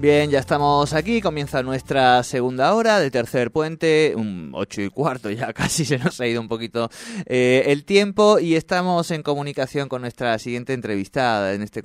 Bien, ya estamos aquí, comienza nuestra segunda hora de tercer puente, un ocho y cuarto, ya casi se nos ha ido un poquito eh, el tiempo y estamos en comunicación con nuestra siguiente entrevistada. En este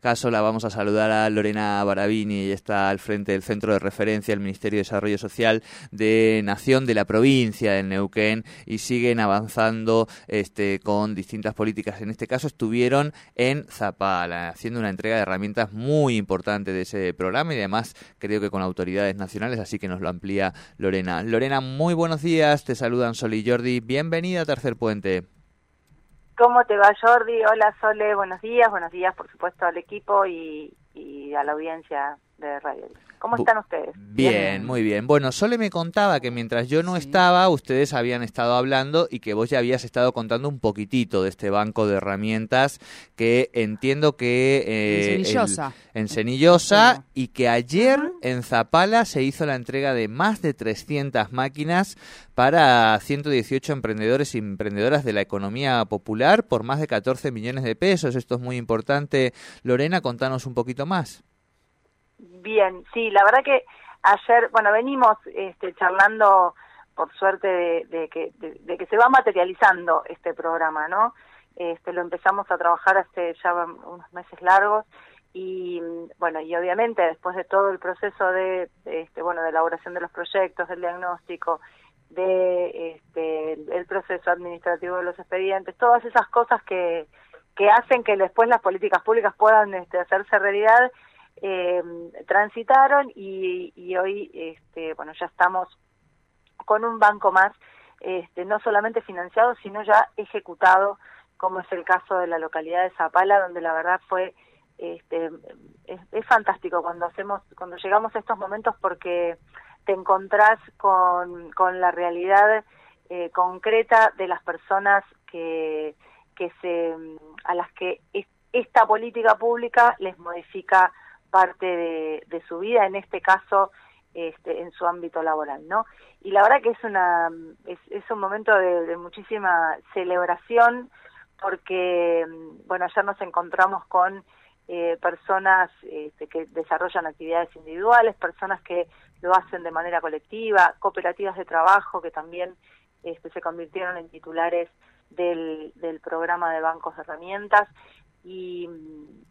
caso la vamos a saludar a Lorena Barabini, ella está al frente del Centro de Referencia del Ministerio de Desarrollo Social de Nación de la provincia de Neuquén y siguen avanzando este, con distintas políticas. En este caso estuvieron en Zapala, haciendo una entrega de herramientas muy importante de ese programa y además creo que con autoridades nacionales, así que nos lo amplía Lorena. Lorena, muy buenos días, te saludan Sol y Jordi, bienvenida a Tercer Puente. ¿Cómo te va Jordi? Hola Sole, buenos días, buenos días por supuesto al equipo y, y a la audiencia de Radio ¿Cómo están ustedes? Bien, muy bien. Bueno, Sole me contaba que mientras yo no estaba, ustedes habían estado hablando y que vos ya habías estado contando un poquitito de este banco de herramientas que entiendo que... Eh, en Cenillosa. en Cenillosa y que ayer en Zapala se hizo la entrega de más de 300 máquinas para 118 emprendedores y emprendedoras de la economía popular por más de 14 millones de pesos. Esto es muy importante. Lorena, contanos un poquito más. Bien, sí, la verdad que ayer, bueno, venimos este, charlando, por suerte, de, que, de, que se va materializando este programa, ¿no? Este, lo empezamos a trabajar hace ya unos meses largos y bueno y obviamente después de todo el proceso de, este bueno de elaboración de los proyectos del diagnóstico de este el proceso administrativo de los expedientes todas esas cosas que que hacen que después las políticas públicas puedan este, hacerse realidad eh, transitaron y, y, hoy, este, bueno, ya estamos con un banco más, este, no solamente financiado, sino ya ejecutado, como es el caso de la localidad de Zapala, donde la verdad fue, este, es, fantástico cuando hacemos, cuando llegamos a estos momentos porque te encontrás con, con la realidad eh, concreta de las personas que, que se, a las que esta política pública les modifica parte de, su vida, en este caso este, en su ámbito laboral, ¿no? Y la verdad que es una es, un momento de, muchísima celebración porque, bueno, ayer nos encontramos con eh, personas este, que desarrollan actividades individuales, personas que lo hacen de manera colectiva, cooperativas de trabajo que también este, se convirtieron en titulares del, del programa de bancos de herramientas y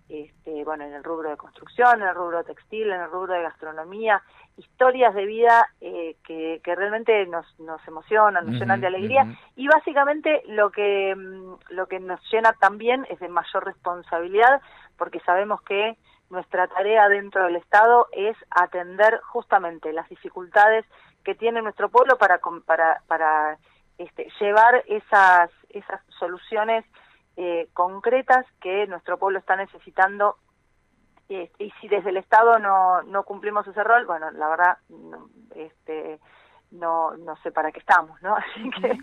este, bueno, en el rubro de construcción, en el rubro textil, en el rubro de gastronomía, historias de vida eh, que, que, realmente nos, nos emocionan, nos llenan de alegría. y básicamente lo que, mm, lo que nos llena también es de mayor responsabilidad porque sabemos que nuestra tarea dentro del Estado es atender justamente las dificultades que tiene nuestro pueblo para, para, para este, llevar esas, esas soluciones eh, concretas que nuestro pueblo está necesitando. Este, y si desde el Estado no, no cumplimos ese rol, bueno, la verdad, no, este, no, no sé para qué estamos, ¿no? Así que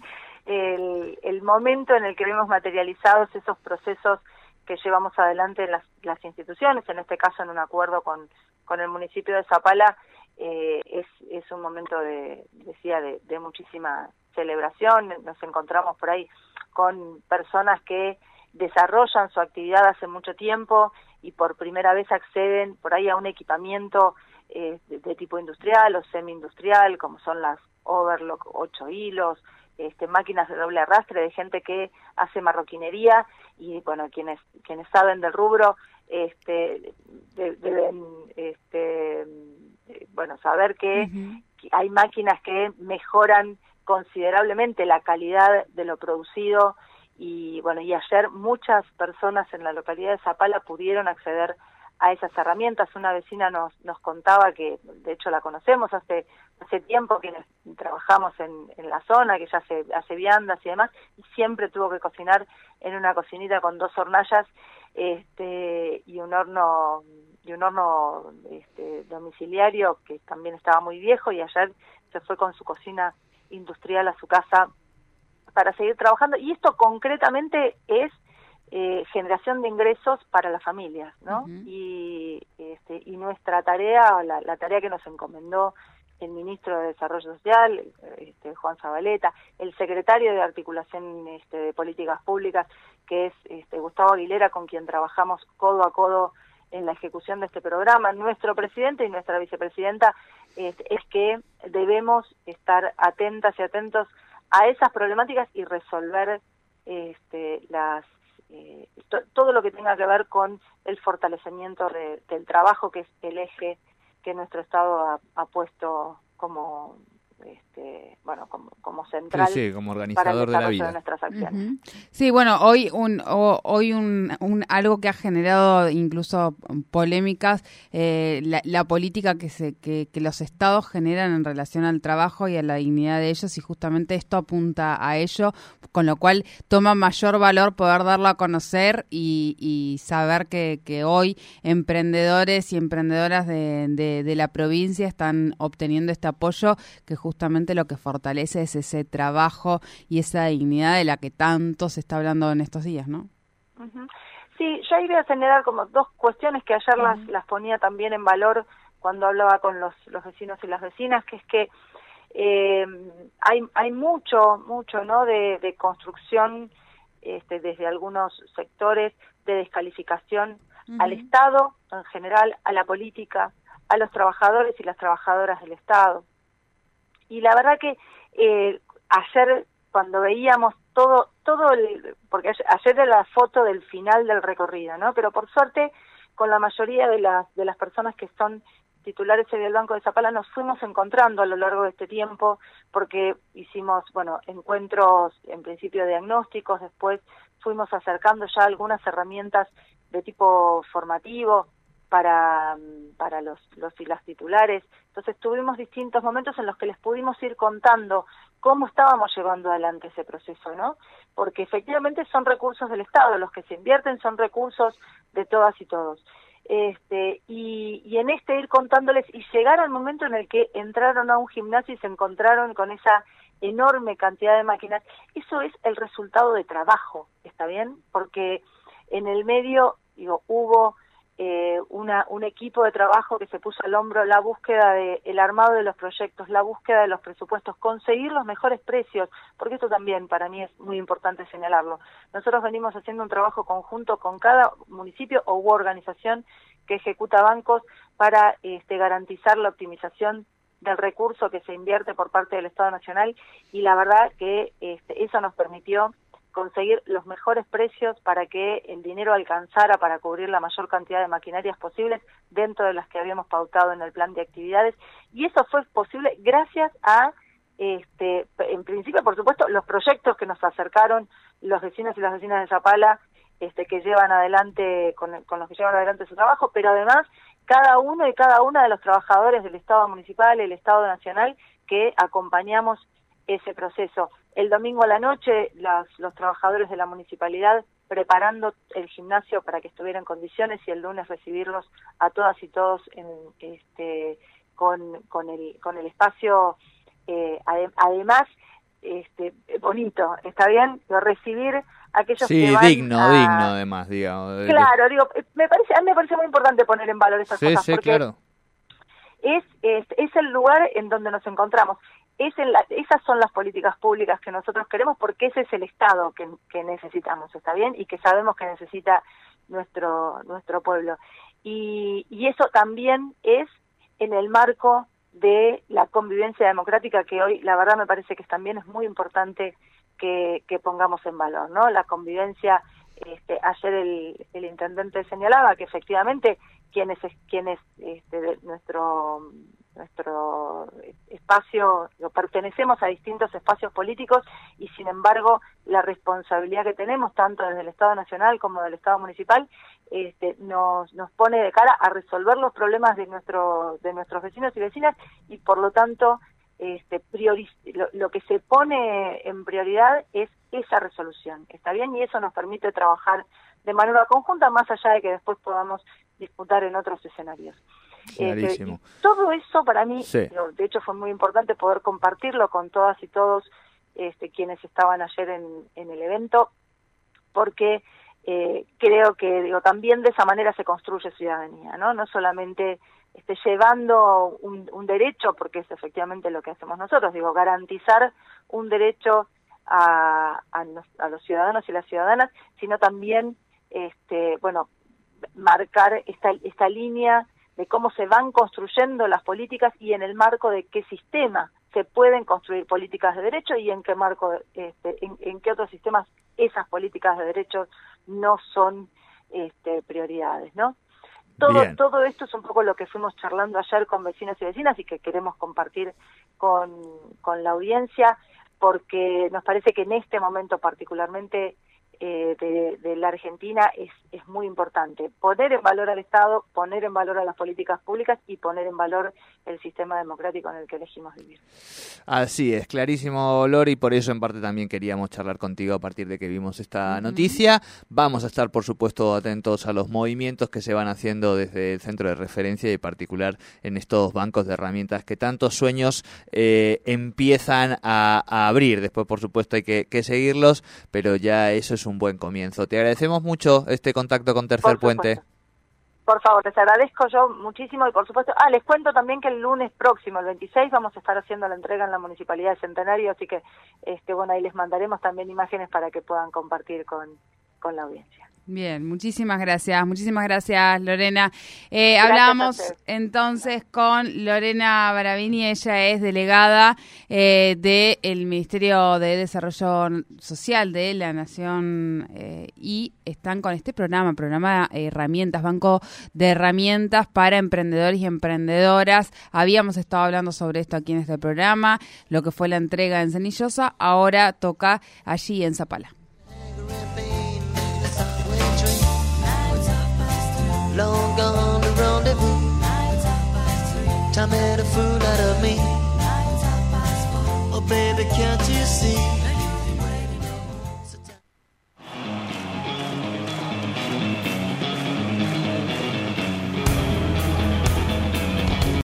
el, el momento en el que vemos materializados esos procesos que llevamos adelante en las, las instituciones, en este caso en un acuerdo con, con el municipio de Zapala, eh, es, es un momento de, decía, de, de muchísima celebración, nos encontramos por ahí con personas que desarrollan su actividad hace mucho tiempo y por primera vez acceden por ahí a un equipamiento eh, de, tipo industrial o semi-industrial, como son las overlock 8 hilos, este, máquinas de doble arrastre de gente que hace marroquinería y bueno quienes quienes saben del rubro este deben este bueno saber que hay máquinas que mejoran considerablemente la calidad de lo producido y bueno, y ayer muchas personas en la localidad de Zapala pudieron acceder a esas herramientas. Una vecina nos, nos contaba que, de hecho la conocemos hace, hace tiempo que trabajamos en, en la zona, que ya hace, hace viandas y demás, y siempre tuvo que cocinar en una cocinita con dos hornallas este, y un horno y un horno este, domiciliario que también estaba muy viejo y ayer se fue con su cocina industrial a su casa para seguir trabajando. Y esto concretamente es eh, generación de ingresos para las familias, ¿no? y, este, y nuestra tarea, la, la tarea que nos encomendó el ministro de Desarrollo Social, este, Juan Zabaleta, el secretario de Articulación este, de Políticas Públicas, que es este, Gustavo Aguilera, con quien trabajamos codo a codo en la ejecución de este programa, nuestro presidente y nuestra vicepresidenta, es que debemos estar atentas y atentos a esas problemáticas y resolver este, las eh, todo lo que tenga que ver con el fortalecimiento del trabajo, que es el eje que nuestro Estado ha, puesto como este, bueno, como, como central sí, como organizador de la vida. nuestras acciones. Sí, bueno, hoy un hoy un, un, algo que ha generado incluso polémicas eh, la, política que se que, que, los estados generan en relación al trabajo y a la dignidad de ellos y justamente esto apunta a ello, con lo cual toma mayor valor poder darlo a conocer y, y saber que, que, hoy emprendedores y emprendedoras de, de, de la provincia están obteniendo este apoyo que justamente lo que fortalece es ese trabajo y esa dignidad de la que tanto se está hablando en estos días, ¿no? Sí, yo iba a señalar como dos cuestiones que ayer las, las ponía también en valor cuando hablaba con los, los vecinos y las vecinas, que es que eh, hay, hay mucho, mucho, ¿no? De, de construcción este, desde algunos sectores de descalificación al Estado en general, a la política, a los trabajadores y las trabajadoras del Estado. Y la verdad que eh, ayer cuando veíamos todo, todo el, porque ayer era la foto del final del recorrido, ¿no? Pero por suerte, con la mayoría de las, de las personas que son titulares del Banco de Zapala nos fuimos encontrando a lo largo de este tiempo porque hicimos, bueno, encuentros en principio diagnósticos, después fuimos acercando ya algunas herramientas de tipo formativo, para, para los, los y las titulares. Entonces tuvimos distintos momentos en los que les pudimos ir contando cómo estábamos llevando adelante ese proceso, ¿no? Porque efectivamente son recursos del Estado, los que se invierten son recursos de todas y todos. Este, y, y en este ir contándoles y llegar al momento en el que entraron a un gimnasio y se encontraron con esa enorme cantidad de máquinas, eso es el resultado de trabajo, ¿está bien? Porque en el medio, digo, hubo eh, una, un equipo de trabajo que se puso al hombro la búsqueda del el armado de los proyectos, la búsqueda de los presupuestos, conseguir los mejores precios, porque esto también para mí es muy importante señalarlo. Nosotros venimos haciendo un trabajo conjunto con cada municipio o organización que ejecuta bancos para este, garantizar la optimización del recurso que se invierte por parte del Estado Nacional y la verdad que este, eso nos permitió conseguir los mejores precios para que el dinero alcanzara para cubrir la mayor cantidad de maquinarias posibles dentro de las que habíamos pautado en el plan de actividades. Y eso fue posible gracias a este en principio por supuesto los proyectos que nos acercaron los vecinos y las vecinas de Zapala este que llevan adelante con, con los que llevan adelante su trabajo pero además cada uno y cada una de los trabajadores del Estado municipal, el Estado nacional, que acompañamos ese proceso. El domingo a la noche, los trabajadores de la municipalidad preparando el gimnasio para que estuviera en condiciones y el lunes recibirlos a todas y todos en, este, con, con, el, con el espacio, eh, además, este, bonito, ¿está bien? Lo recibir aquellos sí, que van digno, digno además, digamos. Claro, digo, me parece, a mí me parece muy importante poner en valor esas cosas. Sí, claro. Es, es, es el lugar en donde nos encontramos es la, esas son las políticas públicas que nosotros queremos porque ese es el Estado que, necesitamos, ¿está bien? Y que sabemos que necesita nuestro, nuestro pueblo. Y, y eso también es en el marco de la convivencia democrática que hoy, la verdad, me parece que también es muy importante que, que pongamos en valor, ¿no? La convivencia, este, ayer el, el intendente señalaba que efectivamente quienes, quienes este, nuestro nuestro espacio, pertenecemos a distintos espacios políticos y sin embargo la responsabilidad que tenemos tanto desde el Estado Nacional como del Estado Municipal este, nos, nos pone de cara a resolver los problemas de, nuestro, de nuestros vecinos y vecinas y por lo tanto este, lo, lo, que se pone en prioridad es esa resolución, ¿está bien? Y eso nos permite trabajar de manera conjunta más allá de que después podamos disputar en otros escenarios. Clarísimo. todo eso para mí, de hecho fue muy importante poder compartirlo con todas y todos este, quienes estaban ayer en, en el evento, porque eh, creo que digo también de esa manera se construye ciudadanía, ¿no? No solamente este, llevando un, un derecho, porque es efectivamente lo que hacemos nosotros, digo, garantizar un derecho a, a, los ciudadanos y las ciudadanas, sino también, este, bueno, marcar esta, esta línea de cómo se van construyendo las políticas y en el marco de qué sistema se pueden construir políticas de derecho y en qué marco, este, en, qué otros sistemas esas políticas de derecho no son este, prioridades, ¿no? Todo, todo esto es un poco lo que fuimos charlando ayer con vecinos y vecinas y que queremos compartir con, con la audiencia porque nos parece que en este momento particularmente eh, de, la Argentina es, es muy importante. Poner en valor al Estado, poner en valor a las políticas públicas y poner en valor el sistema democrático en el que elegimos vivir. Así es, clarísimo, Lori, por eso en parte también queríamos charlar contigo a partir de que vimos esta noticia. Vamos a estar, por supuesto, atentos a los movimientos que se van haciendo desde el centro de referencia y en particular en estos bancos de herramientas que tantos sueños eh, empiezan a, abrir. Después, por supuesto, hay que, que seguirlos, pero ya eso es un buen comienzo. Te agradecemos mucho este contacto con Tercer Puente. Por favor, les agradezco yo muchísimo y por supuesto, ah, les cuento también que el lunes próximo, el 26, vamos a estar haciendo la entrega en la Municipalidad de Centenario, así que, este, bueno, ahí les mandaremos también imágenes para que puedan compartir con, con la audiencia. Bien, muchísimas gracias, muchísimas gracias Lorena. Eh, hablábamos entonces con Lorena Baravini, ella es delegada eh, del Ministerio de Desarrollo Social de la Nación eh, y están con este programa, programa de herramientas, banco de herramientas para emprendedores y emprendedoras. Habíamos estado hablando sobre esto aquí en este programa, lo que fue la entrega en Cenillosa, ahora toca allí en Zapala. Long gone to rendezvous. Time had a fool out of me. Oh, baby, can't you see?